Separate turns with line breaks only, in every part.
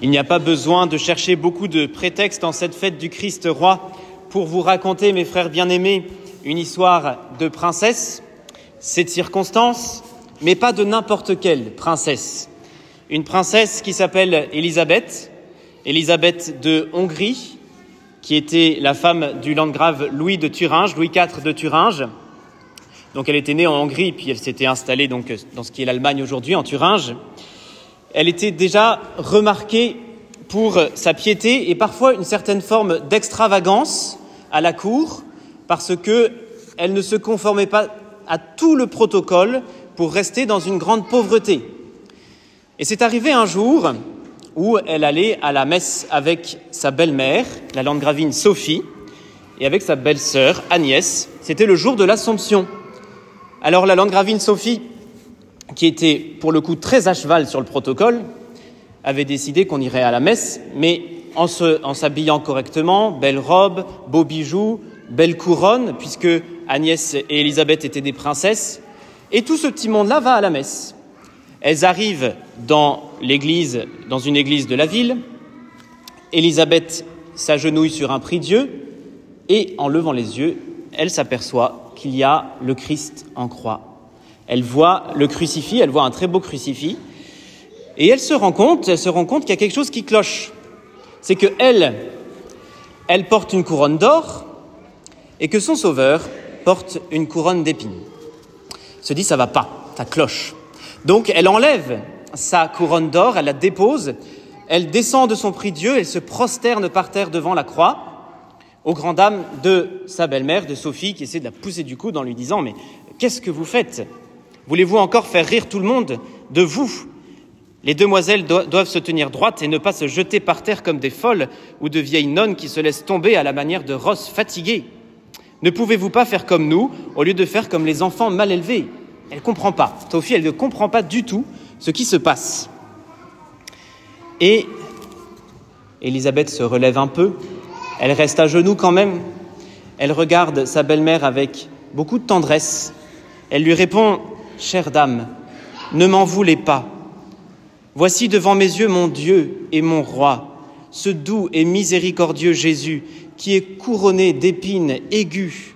Il n'y a pas besoin de chercher beaucoup de prétextes en cette fête du Christ roi pour vous raconter, mes frères bien-aimés, une histoire de princesse. C'est de circonstance, mais pas de n'importe quelle princesse. Une princesse qui s'appelle Élisabeth, Élisabeth de Hongrie, qui était la femme du landgrave Louis de Thuringe, Louis IV de Thuringe. Donc elle était née en Hongrie, puis elle s'était installée donc dans ce qui est l'Allemagne aujourd'hui, en Thuringe elle était déjà remarquée pour sa piété et parfois une certaine forme d'extravagance à la cour, parce qu'elle ne se conformait pas à tout le protocole pour rester dans une grande pauvreté. Et c'est arrivé un jour où elle allait à la messe avec sa belle-mère, la landgravine Sophie, et avec sa belle-sœur Agnès. C'était le jour de l'Assomption. Alors la landgravine Sophie qui était pour le coup très à cheval sur le protocole, avait décidé qu'on irait à la messe, mais en s'habillant correctement, belle robe, beaux bijoux, belle couronne, puisque Agnès et Élisabeth étaient des princesses, et tout ce petit monde-là va à la messe. Elles arrivent dans l'église, dans une église de la ville. Élisabeth s'agenouille sur un prie-dieu, et en levant les yeux, elle s'aperçoit qu'il y a le Christ en croix. Elle voit le crucifix, elle voit un très beau crucifix, et elle se rend compte, elle se rend compte qu'il y a quelque chose qui cloche. C'est que elle, porte une couronne d'or, et que son sauveur porte une couronne d'épines. Se dit ça va pas, ça cloche. Donc elle enlève sa couronne d'or, elle la dépose, elle descend de son prix Dieu, elle se prosterne par terre devant la croix, aux grand dames de sa belle-mère, de Sophie, qui essaie de la pousser du coude en lui disant Mais qu'est-ce que vous faites? Voulez-vous encore faire rire tout le monde de vous? Les demoiselles doivent se tenir droites et ne pas se jeter par terre comme des folles ou de vieilles nonnes qui se laissent tomber à la manière de rosses fatiguées. Ne pouvez-vous pas faire comme nous au lieu de faire comme les enfants mal élevés? Elle ne comprend pas. Sophie, elle ne comprend pas du tout ce qui se passe. Et Élisabeth se relève un peu. Elle reste à genoux quand même. Elle regarde sa belle-mère avec beaucoup de tendresse. Elle lui répond Chère dame, ne m'en voulez pas. Voici devant mes yeux mon Dieu et mon roi, ce doux et miséricordieux Jésus, qui est couronné d'épines aiguës.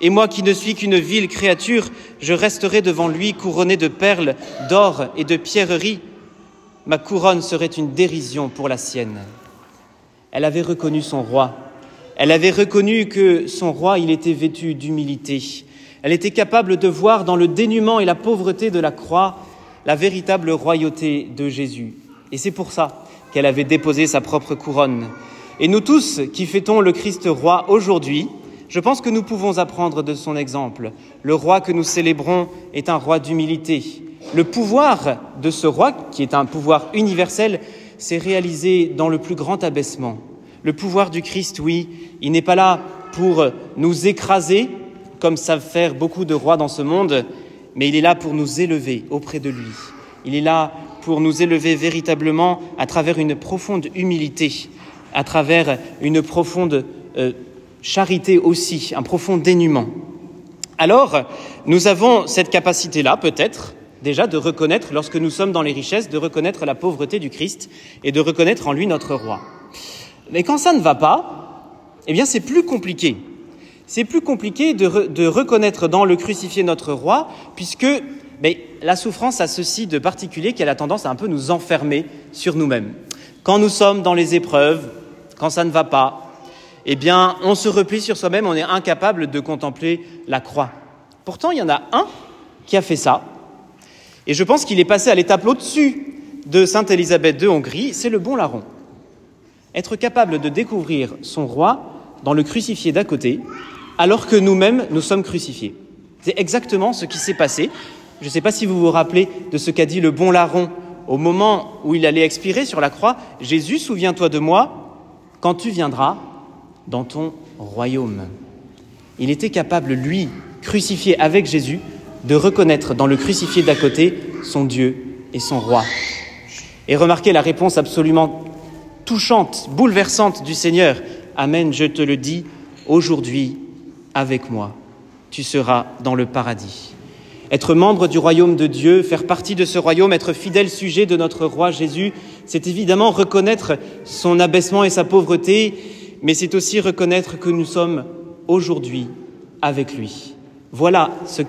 Et moi qui ne suis qu'une vile créature, je resterai devant lui couronné de perles, d'or et de pierreries. Ma couronne serait une dérision pour la sienne. Elle avait reconnu son roi. Elle avait reconnu que son roi, il était vêtu d'humilité, elle était capable de voir dans le dénuement et la pauvreté de la croix la véritable royauté de Jésus. Et c'est pour ça qu'elle avait déposé sa propre couronne. Et nous tous qui fêtons le Christ roi aujourd'hui, je pense que nous pouvons apprendre de son exemple. Le roi que nous célébrons est un roi d'humilité. Le pouvoir de ce roi, qui est un pouvoir universel, s'est réalisé dans le plus grand abaissement. Le pouvoir du Christ, oui, il n'est pas là pour nous écraser, comme savent faire beaucoup de rois dans ce monde, mais il est là pour nous élever auprès de lui. Il est là pour nous élever véritablement à travers une profonde humilité, à travers une profonde euh, charité aussi, un profond dénuement. Alors, nous avons cette capacité-là, peut-être, déjà de reconnaître, lorsque nous sommes dans les richesses, de reconnaître la pauvreté du Christ et de reconnaître en lui notre roi. Mais quand ça ne va pas, eh bien c'est plus compliqué c'est plus compliqué de, reconnaître dans le crucifié notre roi, puisque la souffrance a ceci de particulier qu'elle a tendance à un peu nous enfermer sur nous-mêmes. Quand nous sommes dans les épreuves, quand ça ne va pas, eh bien, on se replie sur soi-même, on est incapable de contempler la croix. Pourtant, il y en a un qui a fait ça, et je pense qu'il est passé à l'étape au-dessus de Sainte Élisabeth de Hongrie, c'est le bon larron. Être capable de découvrir son roi dans le crucifié d'à côté, alors que nous-mêmes, nous sommes crucifiés. C'est exactement ce qui s'est passé. Je ne sais pas si vous vous rappelez de ce qu'a dit le bon larron au moment où il allait expirer sur la croix. Jésus, souviens-toi de moi quand tu viendras dans ton royaume. Il était capable, lui, crucifié avec Jésus, de reconnaître dans le crucifié d'à côté son Dieu et son roi. Et remarquez la réponse absolument touchante, bouleversante du Seigneur. Amen, je te le dis, aujourd'hui avec moi, tu seras dans le paradis. Être membre du royaume de Dieu, faire partie de ce royaume, être fidèle sujet de notre roi Jésus, c'est évidemment reconnaître son abaissement et sa pauvreté, mais c'est aussi reconnaître que nous sommes aujourd'hui avec lui. Voilà ce,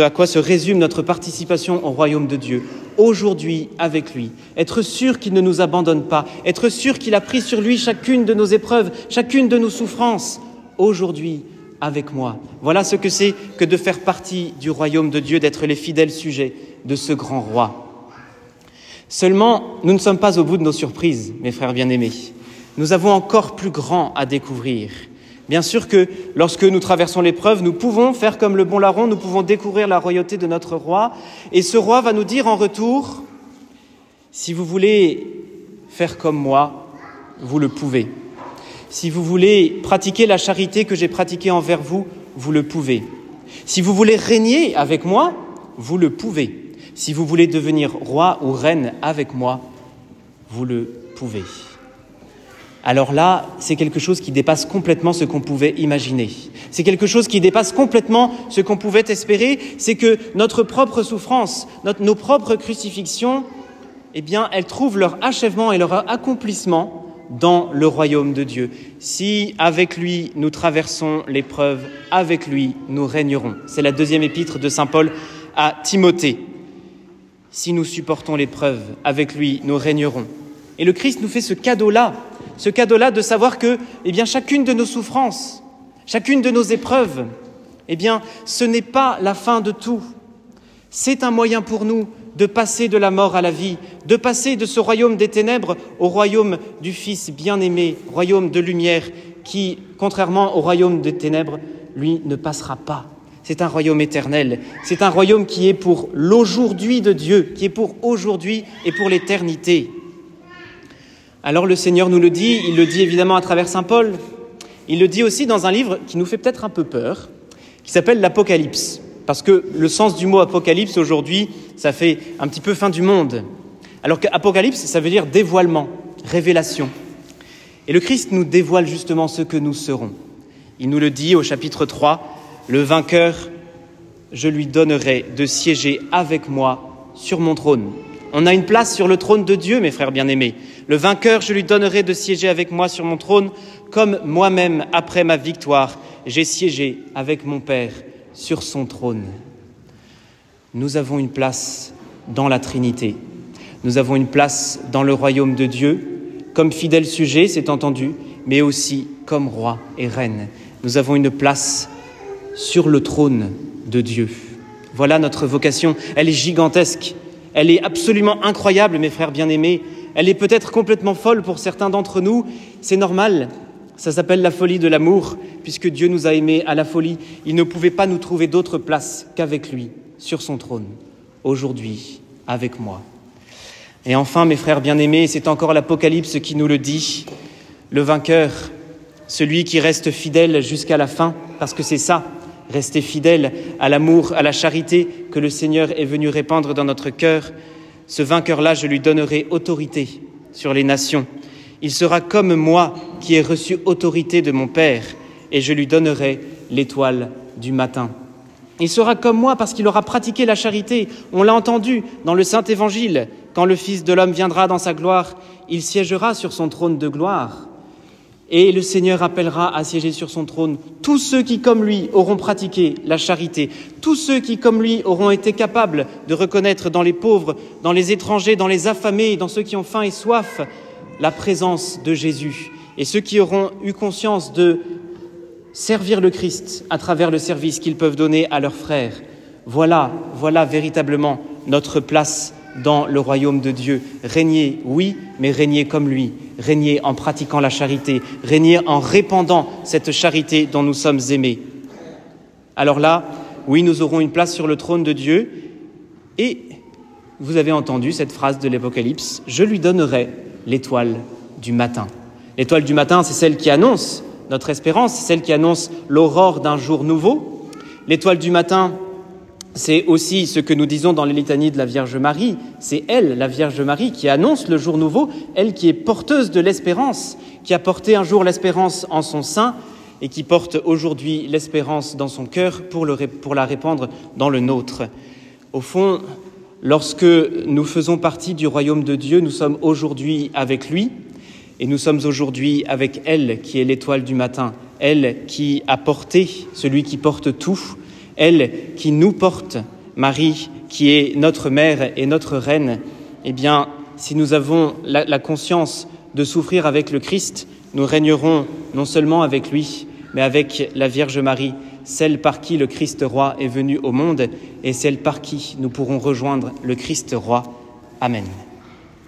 à quoi se résume notre participation au royaume de Dieu. Aujourd'hui avec lui. Être sûr qu'il ne nous abandonne pas. Être sûr qu'il a pris sur lui chacune de nos épreuves, chacune de nos souffrances. Aujourd'hui avec moi. Voilà ce que c'est que de faire partie du royaume de Dieu, d'être les fidèles sujets de ce grand roi. Seulement, nous ne sommes pas au bout de nos surprises, mes frères bien-aimés. Nous avons encore plus grand à découvrir. Bien sûr que lorsque nous traversons l'épreuve, nous pouvons faire comme le bon larron, nous pouvons découvrir la royauté de notre roi, et ce roi va nous dire en retour, si vous voulez faire comme moi, vous le pouvez. Si vous voulez pratiquer la charité que j'ai pratiquée envers vous, vous le pouvez. Si vous voulez régner avec moi, vous le pouvez. Si vous voulez devenir roi ou reine avec moi, vous le pouvez. Alors là, c'est quelque chose qui dépasse complètement ce qu'on pouvait imaginer. C'est quelque chose qui dépasse complètement ce qu'on pouvait espérer. C'est que notre propre souffrance, nos propres crucifixions, eh bien, elles trouvent leur achèvement et leur accomplissement dans le royaume de Dieu. Si avec lui nous traversons l'épreuve, avec lui nous régnerons. C'est la deuxième épître de Saint Paul à Timothée. Si nous supportons l'épreuve, avec lui nous régnerons. Et le Christ nous fait ce cadeau-là, ce cadeau-là de savoir que, eh bien, chacune de nos souffrances, chacune de nos épreuves, eh bien, ce n'est pas la fin de tout. C'est un moyen pour nous de passer de la mort à la vie, de passer de ce royaume des ténèbres au royaume du Fils bien-aimé, royaume de lumière, qui, contrairement au royaume des ténèbres, lui ne passera pas. C'est un royaume éternel, c'est un royaume qui est pour l'aujourd'hui de Dieu, qui est pour aujourd'hui et pour l'éternité. Alors le Seigneur nous le dit, il le dit évidemment à travers Saint Paul, il le dit aussi dans un livre qui nous fait peut-être un peu peur, qui s'appelle l'Apocalypse. Parce que le sens du mot apocalypse aujourd'hui, ça fait un petit peu fin du monde. Alors qu'apocalypse, ça veut dire dévoilement, révélation. Et le Christ nous dévoile justement ce que nous serons. Il nous le dit au chapitre 3, le vainqueur, je lui donnerai de siéger avec moi sur mon trône. On a une place sur le trône de Dieu, mes frères bien-aimés. Le vainqueur, je lui donnerai de siéger avec moi sur mon trône, comme moi-même, après ma victoire, j'ai siégé avec mon Père sur son trône. Nous avons une place dans la Trinité. Nous avons une place dans le royaume de Dieu, comme fidèle sujet, c'est entendu, mais aussi comme roi et reine. Nous avons une place sur le trône de Dieu. Voilà notre vocation. Elle est gigantesque. Elle est absolument incroyable, mes frères bien-aimés. Elle est peut-être complètement folle pour certains d'entre nous. C'est normal. Ça s'appelle la folie de l'amour, puisque Dieu nous a aimés à la folie. Il ne pouvait pas nous trouver d'autre place qu'avec lui, sur son trône, aujourd'hui, avec moi. Et enfin, mes frères bien-aimés, c'est encore l'Apocalypse qui nous le dit, le vainqueur, celui qui reste fidèle jusqu'à la fin, parce que c'est ça, rester fidèle à l'amour, à la charité que le Seigneur est venu répandre dans notre cœur, ce vainqueur-là, je lui donnerai autorité sur les nations il sera comme moi qui ai reçu autorité de mon Père, et je lui donnerai l'étoile du matin. Il sera comme moi parce qu'il aura pratiqué la charité. On l'a entendu dans le Saint Évangile. Quand le Fils de l'homme viendra dans sa gloire, il siégera sur son trône de gloire. Et le Seigneur appellera à siéger sur son trône tous ceux qui, comme lui, auront pratiqué la charité, tous ceux qui, comme lui, auront été capables de reconnaître dans les pauvres, dans les étrangers, dans les affamés, dans ceux qui ont faim et soif, la présence de Jésus et ceux qui auront eu conscience de servir le Christ à travers le service qu'ils peuvent donner à leurs frères. Voilà, voilà véritablement notre place dans le royaume de Dieu. Régner, oui, mais régner comme lui, régner en pratiquant la charité, régner en répandant cette charité dont nous sommes aimés. Alors là, oui, nous aurons une place sur le trône de Dieu et vous avez entendu cette phrase de l'Apocalypse, je lui donnerai l'étoile du matin. L'étoile du matin, c'est celle qui annonce notre espérance, celle qui annonce l'aurore d'un jour nouveau. L'étoile du matin, c'est aussi ce que nous disons dans les litanies de la Vierge Marie. C'est elle, la Vierge Marie, qui annonce le jour nouveau, elle qui est porteuse de l'espérance, qui a porté un jour l'espérance en son sein et qui porte aujourd'hui l'espérance dans son cœur pour, pour la répandre dans le nôtre. Au fond, lorsque nous faisons partie du royaume de Dieu, nous sommes aujourd'hui avec lui et nous sommes aujourd'hui avec elle qui est l'étoile du matin, elle qui a porté, celui qui porte tout, elle qui nous porte, Marie qui est notre mère et notre reine. Eh bien, si nous avons la, la conscience de souffrir avec le Christ, nous régnerons non seulement avec lui, mais avec la Vierge Marie celle par qui le Christ roi est venu au monde et celle par qui nous pourrons rejoindre le Christ roi. Amen.